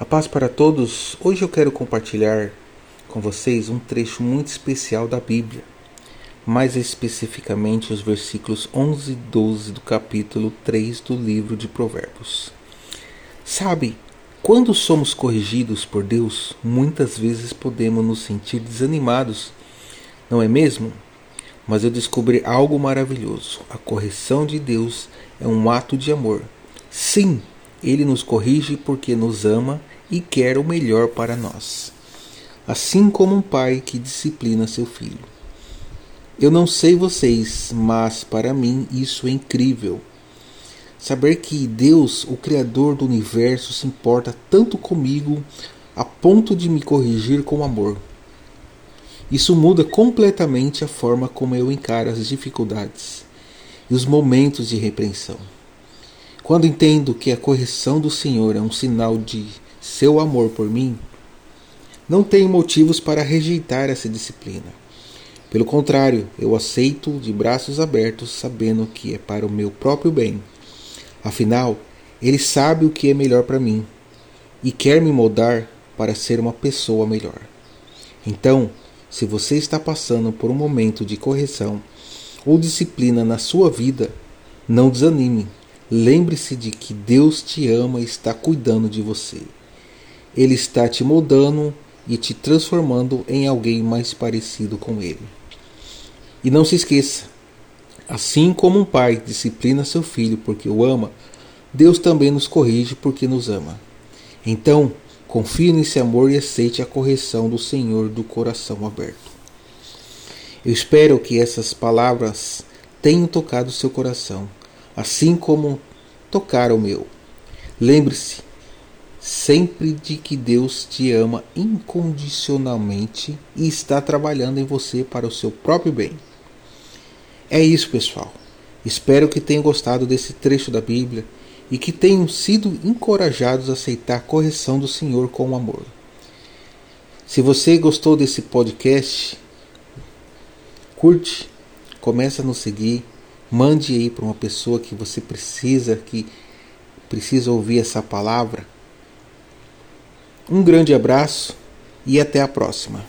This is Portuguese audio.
A paz para todos. Hoje eu quero compartilhar com vocês um trecho muito especial da Bíblia, mais especificamente os versículos 11 e 12 do capítulo 3 do livro de Provérbios. Sabe, quando somos corrigidos por Deus, muitas vezes podemos nos sentir desanimados, não é mesmo? Mas eu descobri algo maravilhoso. A correção de Deus é um ato de amor. Sim, ele nos corrige porque nos ama e quer o melhor para nós, assim como um pai que disciplina seu filho. Eu não sei vocês, mas para mim isso é incrível. Saber que Deus, o Criador do universo, se importa tanto comigo a ponto de me corrigir com amor. Isso muda completamente a forma como eu encaro as dificuldades e os momentos de repreensão. Quando entendo que a correção do Senhor é um sinal de seu amor por mim, não tenho motivos para rejeitar essa disciplina. Pelo contrário, eu aceito de braços abertos, sabendo que é para o meu próprio bem. Afinal, Ele sabe o que é melhor para mim e quer me moldar para ser uma pessoa melhor. Então, se você está passando por um momento de correção ou disciplina na sua vida, não desanime Lembre-se de que Deus te ama e está cuidando de você. Ele está te moldando e te transformando em alguém mais parecido com Ele. E não se esqueça: assim como um pai disciplina seu filho porque o ama, Deus também nos corrige porque nos ama. Então, confie nesse amor e aceite a correção do Senhor do coração aberto. Eu espero que essas palavras tenham tocado seu coração assim como tocar o meu. Lembre-se sempre de que Deus te ama incondicionalmente e está trabalhando em você para o seu próprio bem. É isso, pessoal. Espero que tenham gostado desse trecho da Bíblia e que tenham sido encorajados a aceitar a correção do Senhor com amor. Se você gostou desse podcast, curte, começa a nos seguir Mande aí para uma pessoa que você precisa, que precisa ouvir essa palavra. Um grande abraço e até a próxima.